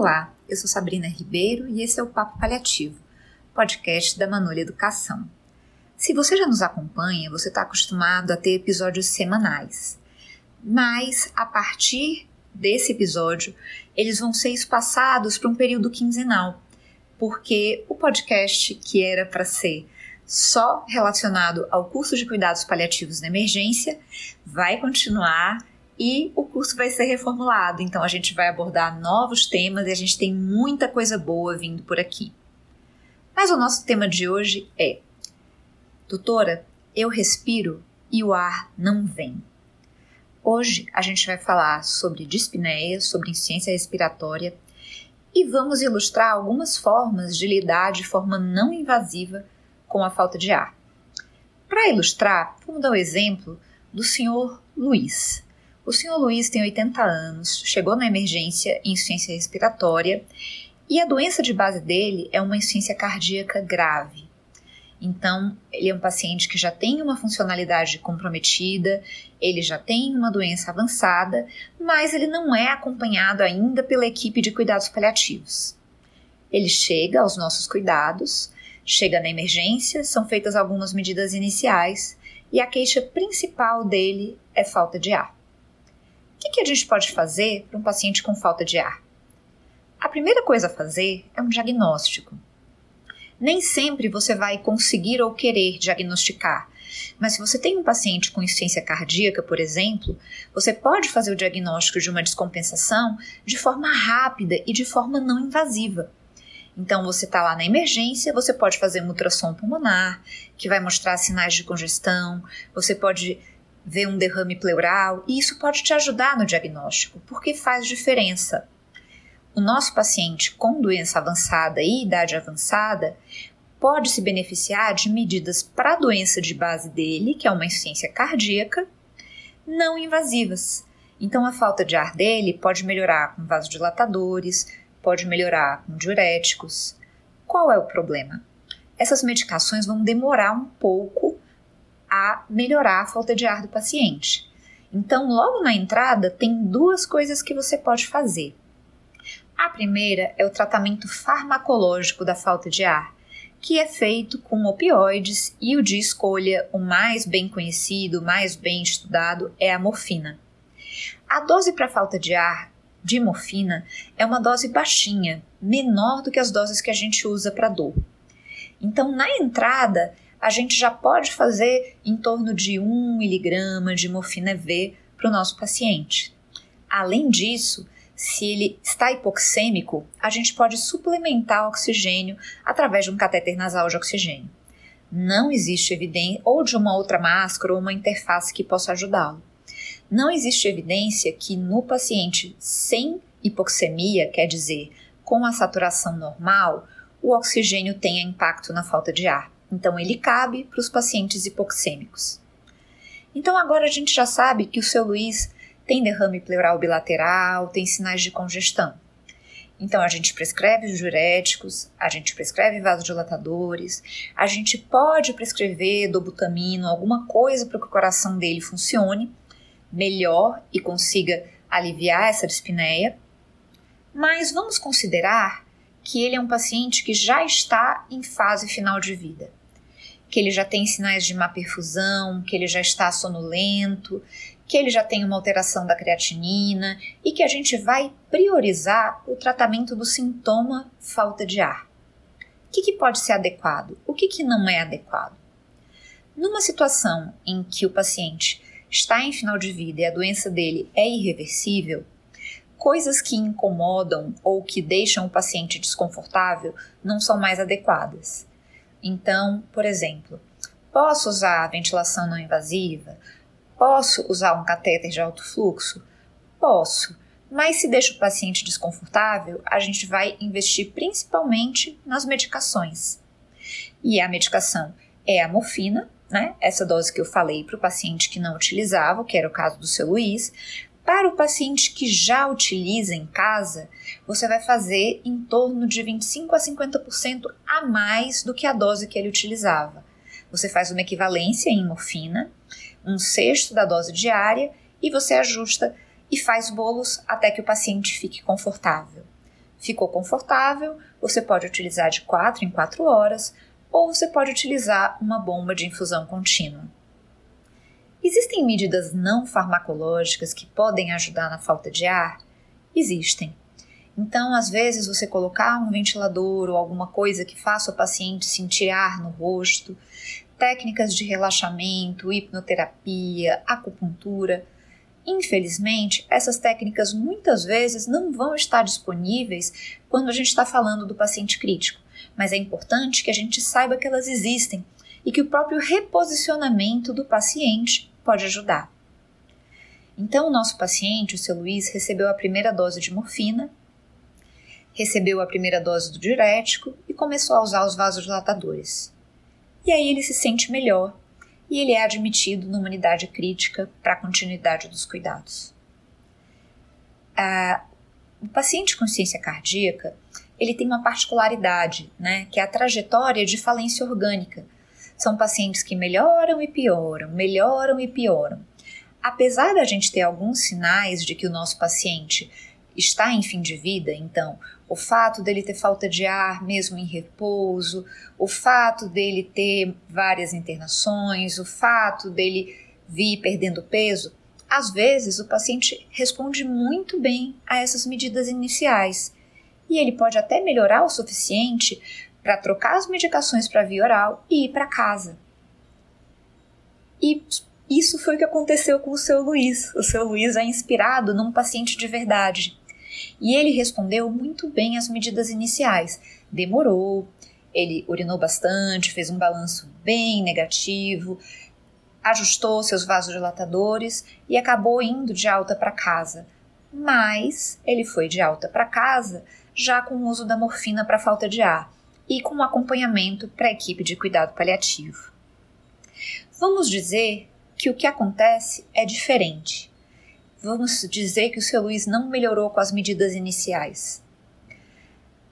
Olá, eu sou Sabrina Ribeiro e esse é o Papo Paliativo, podcast da Manolha Educação. Se você já nos acompanha, você está acostumado a ter episódios semanais. Mas a partir desse episódio, eles vão ser espaçados para um período quinzenal, porque o podcast que era para ser só relacionado ao curso de cuidados paliativos na emergência vai continuar e o curso vai ser reformulado. Então a gente vai abordar novos temas e a gente tem muita coisa boa vindo por aqui. Mas o nosso tema de hoje é: Doutora, eu respiro e o ar não vem. Hoje a gente vai falar sobre dispneia, sobre insuficiência respiratória e vamos ilustrar algumas formas de lidar de forma não invasiva com a falta de ar. Para ilustrar, vamos dar o um exemplo do senhor Luiz. O senhor Luiz tem 80 anos, chegou na emergência em insuficiência respiratória e a doença de base dele é uma insuficiência cardíaca grave. Então, ele é um paciente que já tem uma funcionalidade comprometida, ele já tem uma doença avançada, mas ele não é acompanhado ainda pela equipe de cuidados paliativos. Ele chega aos nossos cuidados, chega na emergência, são feitas algumas medidas iniciais e a queixa principal dele é falta de ar. Que, que a gente pode fazer para um paciente com falta de ar? A primeira coisa a fazer é um diagnóstico. Nem sempre você vai conseguir ou querer diagnosticar, mas se você tem um paciente com insuficiência cardíaca, por exemplo, você pode fazer o diagnóstico de uma descompensação de forma rápida e de forma não invasiva. Então, você está lá na emergência, você pode fazer um ultrassom pulmonar, que vai mostrar sinais de congestão, você pode ver um derrame pleural, e isso pode te ajudar no diagnóstico, porque faz diferença. O nosso paciente com doença avançada e idade avançada pode se beneficiar de medidas para a doença de base dele, que é uma insuficiência cardíaca, não invasivas. Então, a falta de ar dele pode melhorar com vasodilatadores, pode melhorar com diuréticos. Qual é o problema? Essas medicações vão demorar um pouco a melhorar a falta de ar do paciente. Então, logo na entrada, tem duas coisas que você pode fazer. A primeira é o tratamento farmacológico da falta de ar, que é feito com opioides e o de escolha, o mais bem conhecido, mais bem estudado, é a morfina. A dose para falta de ar de morfina é uma dose baixinha, menor do que as doses que a gente usa para dor. Então, na entrada, a gente já pode fazer em torno de 1 miligrama de morfina V para o nosso paciente. Além disso, se ele está hipoxêmico, a gente pode suplementar oxigênio através de um catéter nasal de oxigênio. Não existe evidência, ou de uma outra máscara ou uma interface que possa ajudá-lo. Não existe evidência que no paciente sem hipoxemia, quer dizer, com a saturação normal, o oxigênio tenha impacto na falta de ar. Então, ele cabe para os pacientes hipoxêmicos. Então, agora a gente já sabe que o seu Luiz tem derrame pleural bilateral, tem sinais de congestão. Então, a gente prescreve os diuréticos, a gente prescreve vasodilatadores, a gente pode prescrever dobutamina, alguma coisa para que o coração dele funcione melhor e consiga aliviar essa dispneia. Mas vamos considerar que ele é um paciente que já está em fase final de vida que ele já tem sinais de má perfusão, que ele já está sonolento, que ele já tem uma alteração da creatinina e que a gente vai priorizar o tratamento do sintoma falta de ar. O que, que pode ser adequado? O que, que não é adequado? Numa situação em que o paciente está em final de vida e a doença dele é irreversível, coisas que incomodam ou que deixam o paciente desconfortável não são mais adequadas. Então, por exemplo, posso usar a ventilação não invasiva? Posso usar um catéter de alto fluxo? Posso, mas se deixa o paciente desconfortável, a gente vai investir principalmente nas medicações. E a medicação é a morfina, né? Essa dose que eu falei para o paciente que não utilizava, que era o caso do seu Luiz, para o paciente que já utiliza em casa, você vai fazer em torno de 25 a 50% a mais do que a dose que ele utilizava. Você faz uma equivalência em morfina, um sexto da dose diária, e você ajusta e faz bolos até que o paciente fique confortável. Ficou confortável, você pode utilizar de 4 em 4 horas ou você pode utilizar uma bomba de infusão contínua. Existem medidas não farmacológicas que podem ajudar na falta de ar? Existem. Então, às vezes, você colocar um ventilador ou alguma coisa que faça o paciente sentir ar no rosto, técnicas de relaxamento, hipnoterapia, acupuntura. Infelizmente, essas técnicas muitas vezes não vão estar disponíveis quando a gente está falando do paciente crítico, mas é importante que a gente saiba que elas existem e que o próprio reposicionamento do paciente pode ajudar. Então, o nosso paciente, o seu Luiz, recebeu a primeira dose de morfina, recebeu a primeira dose do diurético e começou a usar os vasodilatadores. E aí ele se sente melhor e ele é admitido numa unidade crítica para a continuidade dos cuidados. Ah, o paciente com ciência cardíaca ele tem uma particularidade, né, que é a trajetória de falência orgânica. São pacientes que melhoram e pioram, melhoram e pioram. Apesar da gente ter alguns sinais de que o nosso paciente está em fim de vida, então o fato dele ter falta de ar mesmo em repouso, o fato dele ter várias internações, o fato dele vir perdendo peso, às vezes o paciente responde muito bem a essas medidas iniciais e ele pode até melhorar o suficiente para trocar as medicações para via oral e ir para casa. E isso foi o que aconteceu com o seu Luiz. O seu Luiz é inspirado num paciente de verdade. E ele respondeu muito bem às medidas iniciais. Demorou, ele urinou bastante, fez um balanço bem negativo, ajustou seus vasodilatadores e acabou indo de alta para casa. Mas ele foi de alta para casa já com o uso da morfina para falta de ar e com acompanhamento para a equipe de cuidado paliativo. Vamos dizer que o que acontece é diferente. Vamos dizer que o seu Luiz não melhorou com as medidas iniciais.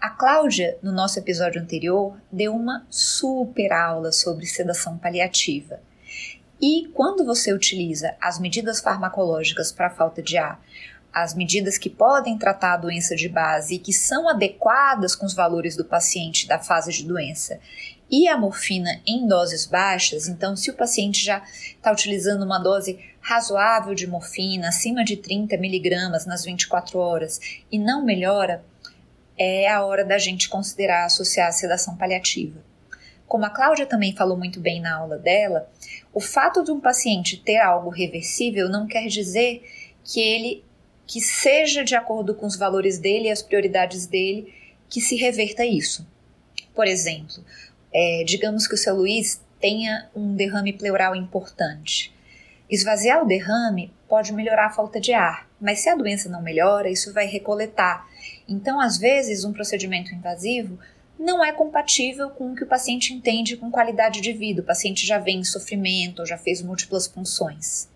A Cláudia, no nosso episódio anterior, deu uma super aula sobre sedação paliativa. E quando você utiliza as medidas farmacológicas para falta de ar, as medidas que podem tratar a doença de base e que são adequadas com os valores do paciente da fase de doença e a morfina em doses baixas, então se o paciente já está utilizando uma dose razoável de morfina, acima de 30 miligramas nas 24 horas, e não melhora, é a hora da gente considerar associar a sedação paliativa. Como a Cláudia também falou muito bem na aula dela, o fato de um paciente ter algo reversível não quer dizer que ele que seja de acordo com os valores dele e as prioridades dele que se reverta isso. Por exemplo, é, digamos que o seu Luiz tenha um derrame pleural importante. Esvaziar o derrame pode melhorar a falta de ar, mas se a doença não melhora, isso vai recoletar. Então, às vezes, um procedimento invasivo não é compatível com o que o paciente entende com qualidade de vida. O paciente já vem em sofrimento ou já fez múltiplas funções.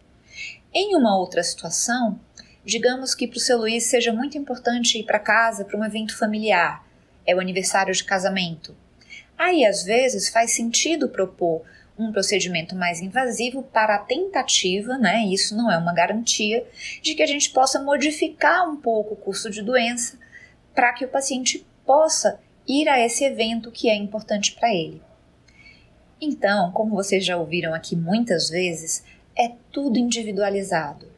Em uma outra situação, digamos que para o seu Luiz seja muito importante ir para casa para um evento familiar, é o aniversário de casamento. Aí, às vezes, faz sentido propor um procedimento mais invasivo para a tentativa, né? Isso não é uma garantia de que a gente possa modificar um pouco o curso de doença para que o paciente possa ir a esse evento que é importante para ele. Então, como vocês já ouviram aqui muitas vezes, é tudo individualizado.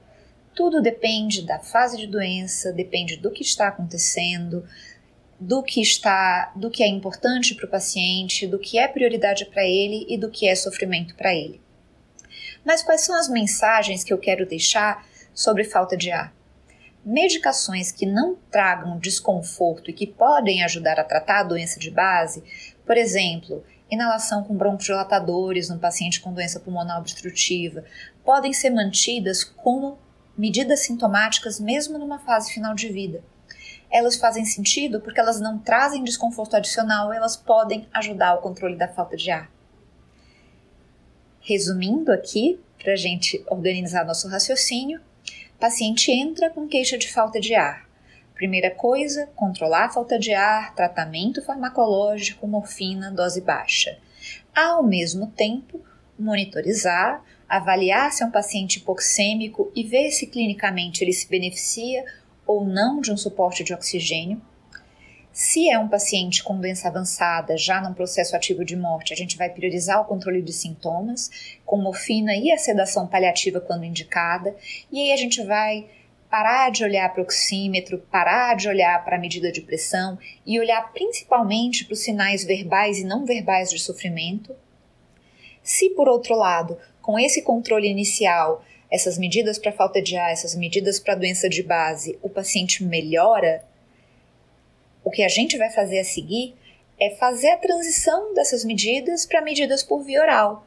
Tudo depende da fase de doença, depende do que está acontecendo, do que está, do que é importante para o paciente, do que é prioridade para ele e do que é sofrimento para ele. Mas quais são as mensagens que eu quero deixar sobre falta de ar? Medicações que não tragam desconforto e que podem ajudar a tratar a doença de base, por exemplo, inalação com broncodilatadores no paciente com doença pulmonar obstrutiva, podem ser mantidas como medidas sintomáticas mesmo numa fase final de vida elas fazem sentido porque elas não trazem desconforto adicional, elas podem ajudar ao controle da falta de ar. Resumindo aqui, para a gente organizar nosso raciocínio, paciente entra com queixa de falta de ar. Primeira coisa, controlar a falta de ar, tratamento farmacológico, morfina, dose baixa. Ao mesmo tempo, monitorizar, avaliar se é um paciente hipoxêmico e ver se clinicamente ele se beneficia ou não de um suporte de oxigênio, Se é um paciente com doença avançada, já num processo ativo de morte, a gente vai priorizar o controle de sintomas, com morfina e a sedação paliativa quando indicada, e aí a gente vai parar de olhar para o oxímetro, parar de olhar para a medida de pressão e olhar principalmente para os sinais verbais e não verbais de sofrimento. Se, por outro lado, com esse controle inicial, essas medidas para falta de ar, essas medidas para doença de base, o paciente melhora, o que a gente vai fazer a seguir é fazer a transição dessas medidas para medidas por via oral,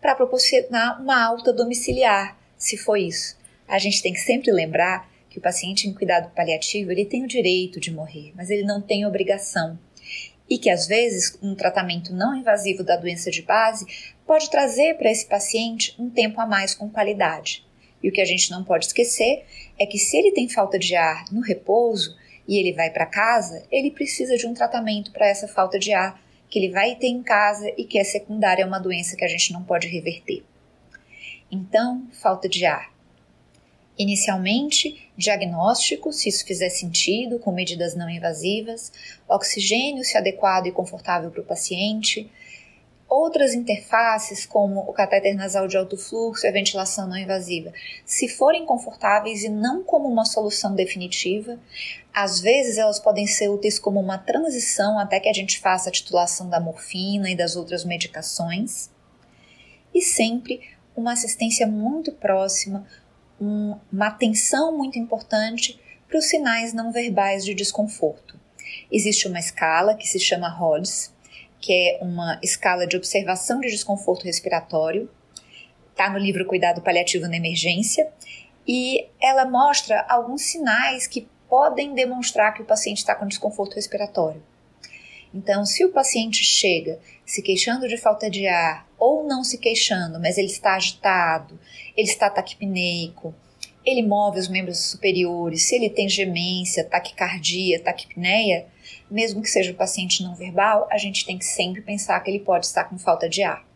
para proporcionar uma alta domiciliar, se for isso. A gente tem que sempre lembrar que o paciente em cuidado paliativo ele tem o direito de morrer, mas ele não tem obrigação. E que às vezes um tratamento não invasivo da doença de base pode trazer para esse paciente um tempo a mais com qualidade. E o que a gente não pode esquecer é que se ele tem falta de ar no repouso, e ele vai para casa, ele precisa de um tratamento para essa falta de ar que ele vai ter em casa e que é secundária a uma doença que a gente não pode reverter. Então, falta de ar. Inicialmente, diagnóstico, se isso fizer sentido, com medidas não invasivas, oxigênio, se adequado e confortável para o paciente, outras interfaces, como o catéter nasal de alto fluxo e a ventilação não invasiva, se forem confortáveis e não como uma solução definitiva, às vezes elas podem ser úteis como uma transição até que a gente faça a titulação da morfina e das outras medicações, e sempre uma assistência muito próxima, um, uma atenção muito importante para os sinais não verbais de desconforto. Existe uma escala que se chama RODS, que é uma escala de observação de desconforto respiratório. Está no livro Cuidado Paliativo na Emergência. E ela mostra alguns sinais que podem demonstrar que o paciente está com desconforto respiratório. Então, se o paciente chega se queixando de falta de ar ou não se queixando, mas ele está agitado, ele está taquipneico, ele move os membros superiores, se ele tem gemência, taquicardia, taquipneia, mesmo que seja o paciente não verbal, a gente tem que sempre pensar que ele pode estar com falta de ar.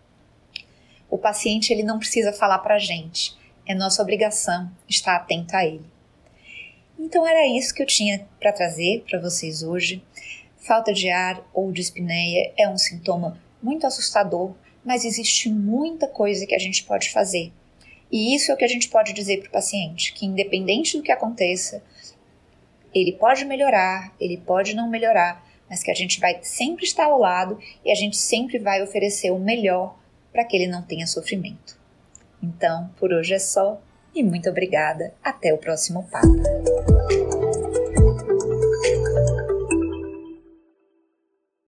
O paciente ele não precisa falar para a gente, é nossa obrigação estar atento a ele. Então era isso que eu tinha para trazer para vocês hoje. Falta de ar ou dispneia é um sintoma muito assustador, mas existe muita coisa que a gente pode fazer. E isso é o que a gente pode dizer para o paciente, que independente do que aconteça, ele pode melhorar, ele pode não melhorar, mas que a gente vai sempre estar ao lado e a gente sempre vai oferecer o melhor para que ele não tenha sofrimento. Então, por hoje é só e muito obrigada. Até o próximo papo.